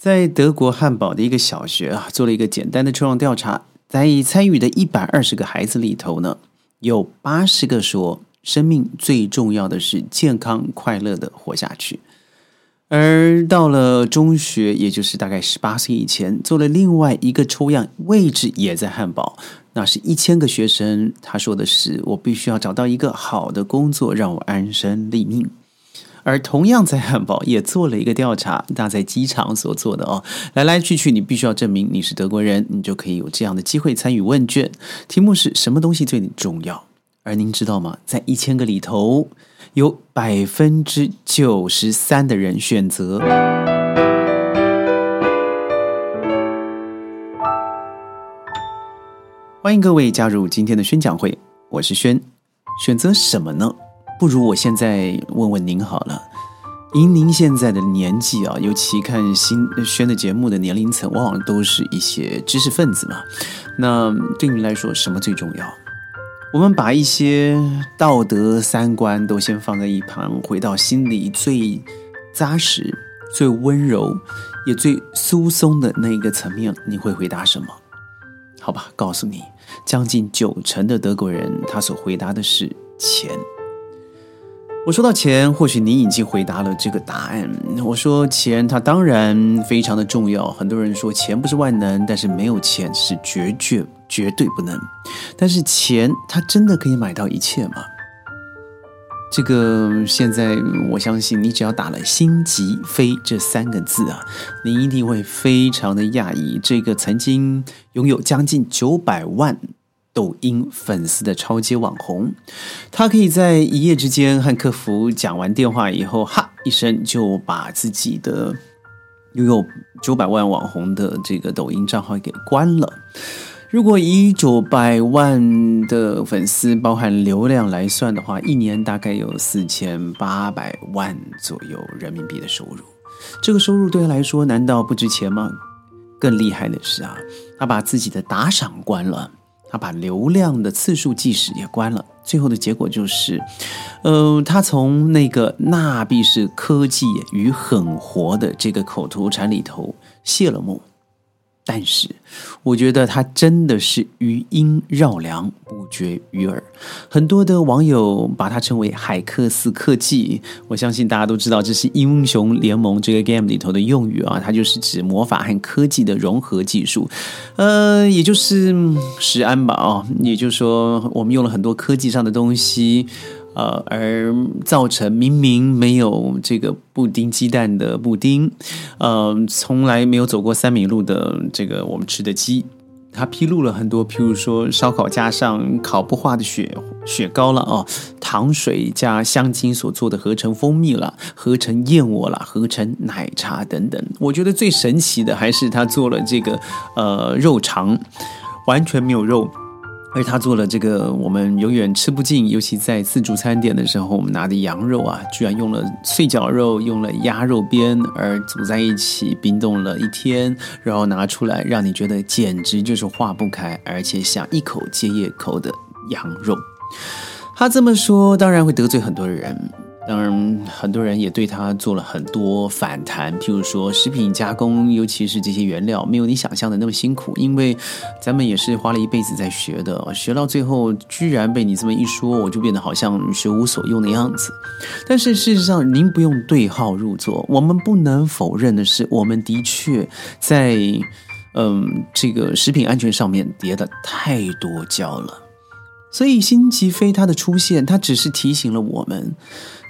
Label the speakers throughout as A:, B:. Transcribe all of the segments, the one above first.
A: 在德国汉堡的一个小学啊，做了一个简单的抽样调查，在参与的一百二十个孩子里头呢，有八十个说，生命最重要的是健康快乐的活下去。而到了中学，也就是大概十八岁以前，做了另外一个抽样，位置也在汉堡，那是一千个学生，他说的是，我必须要找到一个好的工作，让我安身立命。而同样在汉堡也做了一个调查，那在机场所做的哦，来来去去，你必须要证明你是德国人，你就可以有这样的机会参与问卷。题目是什么东西最重要？而您知道吗？在一千个里头，有百分之九十三的人选择。欢迎各位加入今天的宣讲会，我是轩。选择什么呢？不如我现在问问您好了，以您现在的年纪啊，尤其看新宣的节目的年龄层，往往都是一些知识分子嘛。那对您来说，什么最重要？我们把一些道德三观都先放在一旁，回到心里最扎实、最温柔也最疏松的那一个层面，你会回答什么？好吧，告诉你，将近九成的德国人，他所回答的是钱。我说到钱，或许你已经回答了这个答案。我说钱，它当然非常的重要。很多人说钱不是万能，但是没有钱是绝绝绝对不能。但是钱，它真的可以买到一切吗？这个现在我相信，你只要打了“心急飞”这三个字啊，你一定会非常的讶异。这个曾经拥有将近九百万。抖音粉丝的超级网红，他可以在一夜之间和客服讲完电话以后，哈一声就把自己的拥有九百万网红的这个抖音账号给关了。如果以九百万的粉丝包含流量来算的话，一年大概有四千八百万左右人民币的收入。这个收入对他来说难道不值钱吗？更厉害的是啊，他把自己的打赏关了。他把流量的次数计时也关了，最后的结果就是，呃，他从那个“纳币是科技与狠活”的这个口头禅里头谢了幕。但是，我觉得它真的是余音绕梁，不绝于耳。很多的网友把它称为“海克斯科技”，我相信大家都知道，这是英雄联盟这个 game 里头的用语啊，它就是指魔法和科技的融合技术，呃，也就是石安吧，哦，也就是说，我们用了很多科技上的东西。呃，而造成明明没有这个布丁鸡蛋的布丁，呃，从来没有走过三米路的这个我们吃的鸡，它披露了很多，譬如说烧烤加上烤不化的雪雪糕了哦，糖水加香精所做的合成蜂蜜了，合成燕窝了，合成奶茶等等。我觉得最神奇的还是他做了这个呃肉肠，完全没有肉。而他做了这个，我们永远吃不尽。尤其在自助餐点的时候，我们拿的羊肉啊，居然用了碎绞肉，用了鸭肉边，而组在一起冰冻了一天，然后拿出来，让你觉得简直就是化不开，而且想一口接一口的羊肉。他这么说，当然会得罪很多人。当然，很多人也对他做了很多反弹，譬如说食品加工，尤其是这些原料，没有你想象的那么辛苦。因为咱们也是花了一辈子在学的，学到最后，居然被你这么一说，我就变得好像学无所用的样子。但是事实上，您不用对号入座。我们不能否认的是，我们的确在嗯这个食品安全上面叠的太多跤了。所以，辛吉飞他的出现，他只是提醒了我们。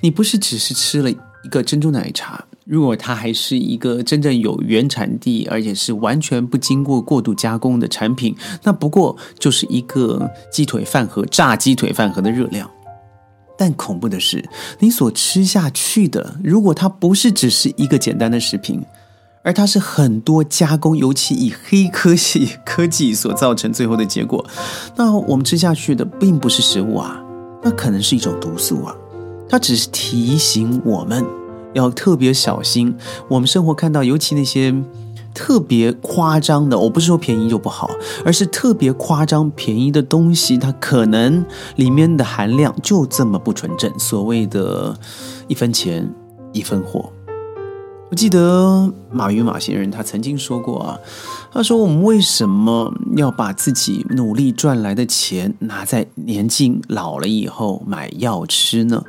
A: 你不是只是吃了一个珍珠奶茶，如果它还是一个真正有原产地，而且是完全不经过过度加工的产品，那不过就是一个鸡腿饭盒、炸鸡腿饭盒的热量。但恐怖的是，你所吃下去的，如果它不是只是一个简单的食品，而它是很多加工，尤其以黑科技科技所造成最后的结果，那我们吃下去的并不是食物啊，那可能是一种毒素啊。它只是提醒我们要特别小心。我们生活看到，尤其那些特别夸张的，我不是说便宜就不好，而是特别夸张便宜的东西，它可能里面的含量就这么不纯正。所谓的“一分钱一分货”，我记得马云马先生他曾经说过啊，他说我们为什么要把自己努力赚来的钱拿在年近老了以后买药吃呢？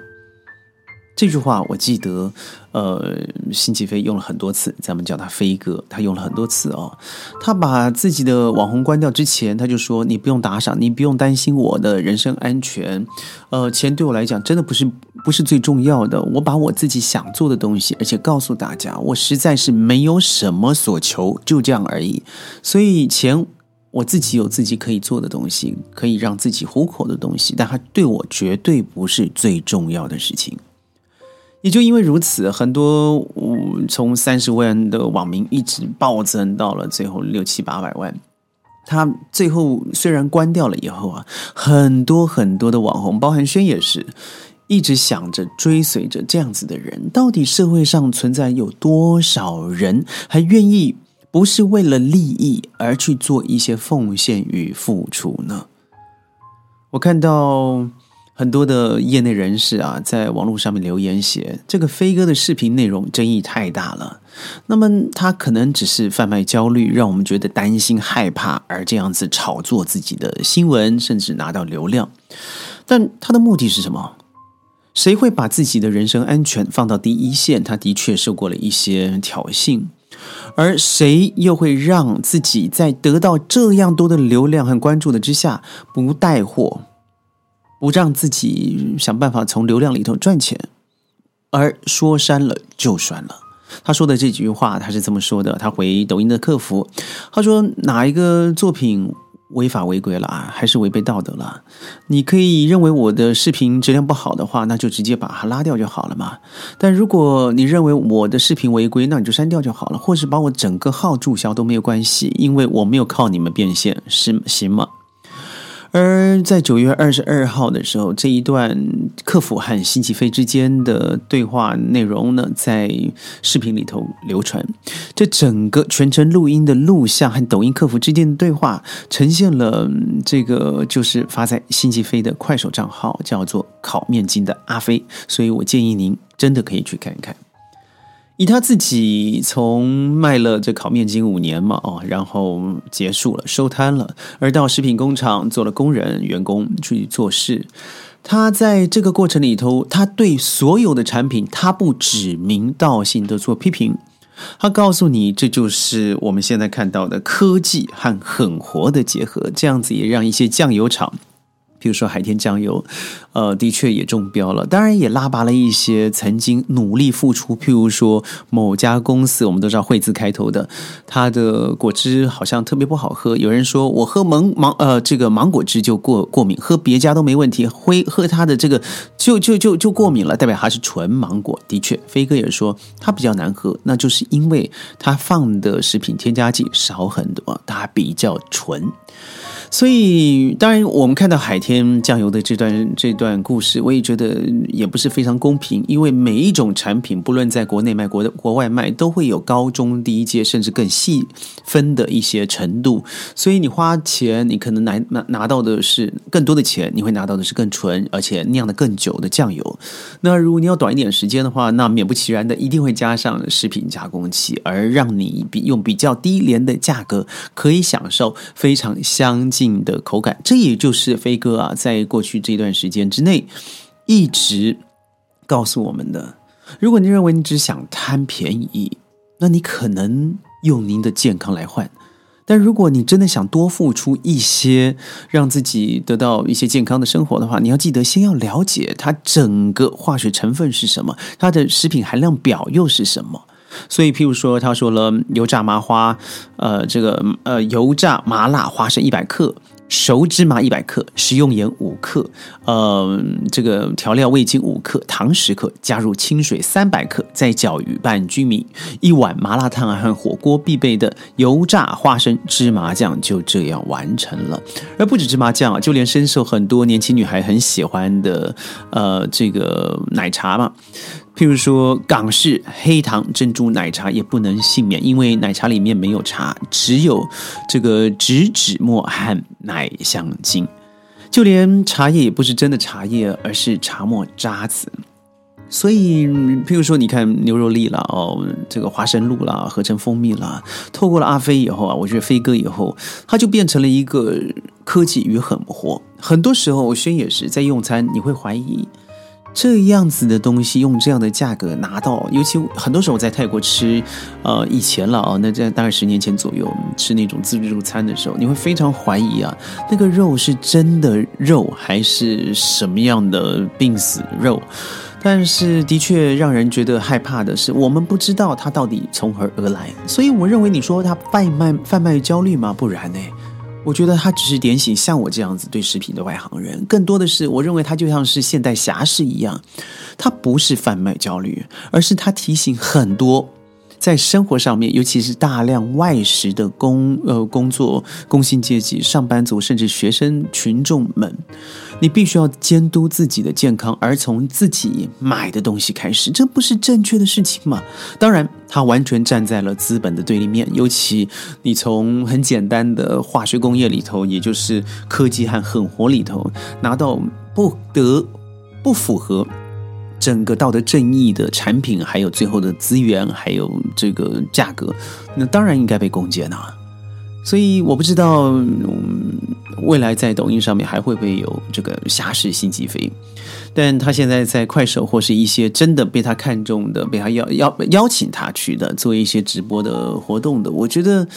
A: 这句话我记得，呃，辛弃飞用了很多次，咱们叫他飞哥，他用了很多次哦。他把自己的网红关掉之前，他就说：“你不用打赏，你不用担心我的人身安全。呃，钱对我来讲真的不是不是最重要的。我把我自己想做的东西，而且告诉大家，我实在是没有什么所求，就这样而已。所以钱，我自己有自己可以做的东西，可以让自己糊口的东西，但它对我绝对不是最重要的事情。”也就因为如此，很多从三十万的网民一直暴增到了最后六七八百万。他最后虽然关掉了以后啊，很多很多的网红，包含轩也是，一直想着追随着这样子的人。到底社会上存在有多少人还愿意不是为了利益而去做一些奉献与付出呢？我看到。很多的业内人士啊，在网络上面留言写，这个飞哥的视频内容争议太大了。那么他可能只是贩卖焦虑，让我们觉得担心害怕，而这样子炒作自己的新闻，甚至拿到流量。但他的目的是什么？谁会把自己的人身安全放到第一线？他的确受过了一些挑衅，而谁又会让自己在得到这样多的流量和关注的之下不带货？不让自己想办法从流量里头赚钱，而说删了就删了。他说的这几句话，他是这么说的：他回抖音的客服，他说哪一个作品违法违规了啊，还是违背道德了？你可以认为我的视频质量不好的话，那就直接把它拉掉就好了嘛。但如果你认为我的视频违规，那你就删掉就好了，或是把我整个号注销都没有关系，因为我没有靠你们变现，是行吗？而在九月二十二号的时候，这一段客服和辛启飞之间的对话内容呢，在视频里头流传。这整个全程录音的录像和抖音客服之间的对话，呈现了这个就是发在辛启飞的快手账号，叫做“烤面筋”的阿飞。所以我建议您真的可以去看一看。以他自己从卖了这烤面筋五年嘛，哦，然后结束了，收摊了，而到食品工厂做了工人员工去做事。他在这个过程里头，他对所有的产品，他不指名道姓的做批评，他告诉你，这就是我们现在看到的科技和狠活的结合，这样子也让一些酱油厂。比如说海天酱油，呃，的确也中标了，当然也拉拔了一些曾经努力付出。譬如说某家公司，我们都知道惠字开头的，它的果汁好像特别不好喝。有人说我喝芒芒呃这个芒果汁就过过敏，喝别家都没问题，灰喝它的这个就就就就过敏了，代表它是纯芒果。的确，飞哥也说它比较难喝，那就是因为它放的食品添加剂少很多，它比较纯。所以，当然，我们看到海天酱油的这段这段故事，我也觉得也不是非常公平。因为每一种产品，不论在国内卖、国国外卖，都会有高中低阶，甚至更细分的一些程度。所以，你花钱，你可能拿拿拿到的是更多的钱，你会拿到的是更纯而且酿的更久的酱油。那如果你要短一点时间的话，那勉不其然的一定会加上食品加工器，而让你比用比较低廉的价格，可以享受非常香。性的口感，这也就是飞哥啊，在过去这段时间之内一直告诉我们的。如果你认为你只想贪便宜，那你可能用您的健康来换；但如果你真的想多付出一些，让自己得到一些健康的生活的话，你要记得先要了解它整个化学成分是什么，它的食品含量表又是什么。所以，譬如说，他说了油炸麻花，呃，这个呃，油炸麻辣花生一百克，熟芝麻一百克，食用盐五克，呃，这个调料味精五克，糖十克，加入清水三百克，再搅匀拌均匀，一碗麻辣烫和火锅必备的油炸花生芝麻酱就这样完成了。而不止芝麻酱啊，就连深受很多年轻女孩很喜欢的，呃，这个奶茶嘛。譬如说，港式黑糖珍珠奶茶也不能幸免，因为奶茶里面没有茶，只有这个植脂末和奶香精。就连茶叶也不是真的茶叶，而是茶末渣子。所以，譬如说，你看牛肉粒啦，哦，这个花生露啦，合成蜂蜜啦，透过了阿飞以后啊，我觉得飞哥以后，它就变成了一个科技与狠活。很多时候，我轩也是在用餐，你会怀疑。这样子的东西用这样的价格拿到，尤其很多时候我在泰国吃，呃，以前了啊，那在大概十年前左右吃那种自助餐的时候，你会非常怀疑啊，那个肉是真的肉还是什么样的病死肉？但是的确让人觉得害怕的是，我们不知道它到底从何而来。所以我认为你说它贩卖贩卖焦虑吗？不然呢？我觉得他只是点醒像我这样子对食品的外行人，更多的是我认为他就像是现代侠士一样，他不是贩卖焦虑，而是他提醒很多在生活上面，尤其是大量外食的工呃工作工薪阶级、上班族甚至学生群众们。你必须要监督自己的健康，而从自己买的东西开始，这不是正确的事情吗？当然，它完全站在了资本的对立面。尤其你从很简单的化学工业里头，也就是科技和狠活里头，拿到不得不符合整个道德正义的产品，还有最后的资源，还有这个价格，那当然应该被攻坚啊。所以我不知道。未来在抖音上面还会不会有这个侠士辛吉飞？但他现在在快手或是一些真的被他看中的、被他邀邀邀请他去的做一些直播的活动的，我觉得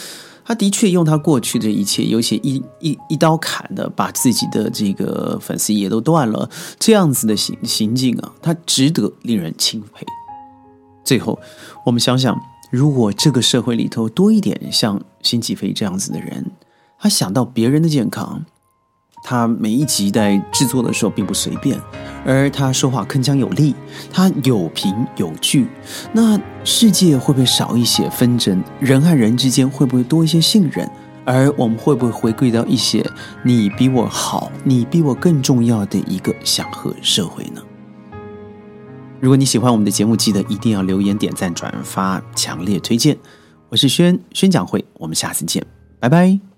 A: 他的确用他过去的一切，有些一一一刀砍的把自己的这个粉丝也都断了，这样子的行行径啊，他值得令人钦佩。最后，我们想想，如果这个社会里头多一点像辛吉飞这样子的人。他想到别人的健康，他每一集在制作的时候并不随便，而他说话铿锵有力，他有凭有据。那世界会不会少一些纷争？人和人之间会不会多一些信任？而我们会不会回归到一些你比我好，你比我更重要的一个祥和社会呢？如果你喜欢我们的节目，记得一定要留言、点赞、转发，强烈推荐。我是轩宣讲会，我们下次见，拜拜。